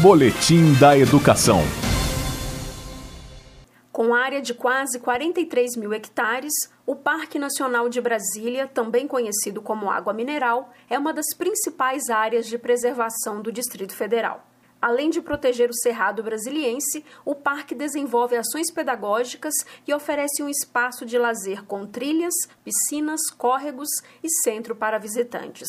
Boletim da Educação. Com área de quase 43 mil hectares, o Parque Nacional de Brasília, também conhecido como Água Mineral, é uma das principais áreas de preservação do Distrito Federal. Além de proteger o Cerrado Brasiliense, o parque desenvolve ações pedagógicas e oferece um espaço de lazer com trilhas, piscinas, córregos e centro para visitantes.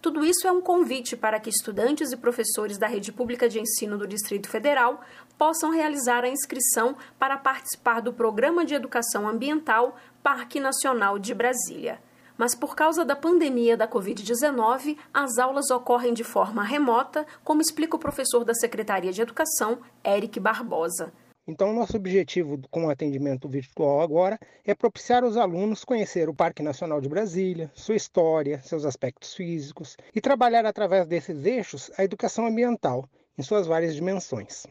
Tudo isso é um convite para que estudantes e professores da rede pública de ensino do Distrito Federal possam realizar a inscrição para participar do Programa de Educação Ambiental Parque Nacional de Brasília. Mas por causa da pandemia da Covid-19, as aulas ocorrem de forma remota, como explica o professor da Secretaria de Educação, Eric Barbosa. Então, nosso objetivo com o atendimento virtual agora é propiciar aos alunos conhecer o Parque Nacional de Brasília, sua história, seus aspectos físicos e trabalhar através desses eixos a educação ambiental em suas várias dimensões.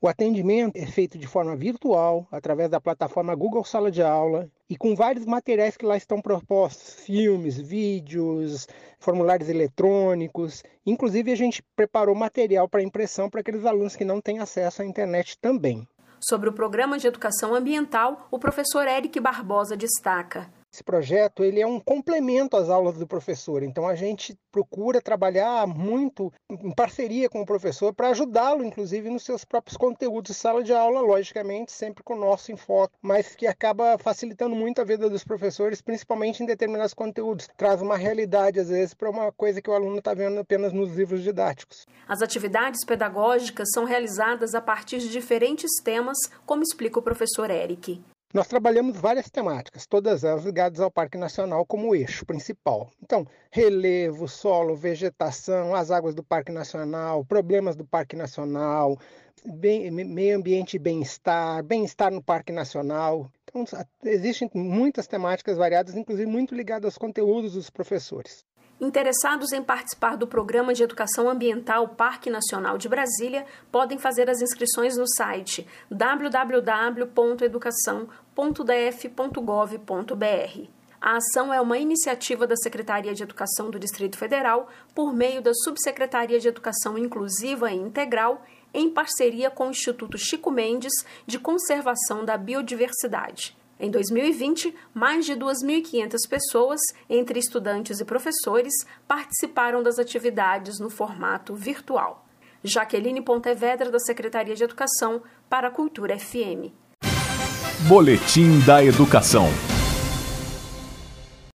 O atendimento é feito de forma virtual, através da plataforma Google Sala de Aula e com vários materiais que lá estão propostos: filmes, vídeos, formulários eletrônicos. Inclusive, a gente preparou material para impressão para aqueles alunos que não têm acesso à internet também. Sobre o programa de educação ambiental, o professor Eric Barbosa destaca. Esse projeto ele é um complemento às aulas do professor, então a gente procura trabalhar muito em parceria com o professor para ajudá-lo, inclusive, nos seus próprios conteúdos de sala de aula, logicamente, sempre com o nosso enfoque, mas que acaba facilitando muito a vida dos professores, principalmente em determinados conteúdos. Traz uma realidade, às vezes, para uma coisa que o aluno está vendo apenas nos livros didáticos. As atividades pedagógicas são realizadas a partir de diferentes temas, como explica o professor Eric. Nós trabalhamos várias temáticas, todas elas ligadas ao Parque Nacional como eixo principal. Então, relevo, solo, vegetação, as águas do Parque Nacional, problemas do Parque Nacional, bem, meio ambiente e bem-estar, bem-estar no Parque Nacional. Então, existem muitas temáticas variadas, inclusive muito ligadas aos conteúdos dos professores. Interessados em participar do Programa de Educação Ambiental Parque Nacional de Brasília podem fazer as inscrições no site www.educação.df.gov.br. A ação é uma iniciativa da Secretaria de Educação do Distrito Federal por meio da Subsecretaria de Educação Inclusiva e Integral, em parceria com o Instituto Chico Mendes de Conservação da Biodiversidade. Em 2020, mais de 2.500 pessoas, entre estudantes e professores, participaram das atividades no formato virtual. Jaqueline Pontevedra, da Secretaria de Educação, para a Cultura FM. Boletim da Educação.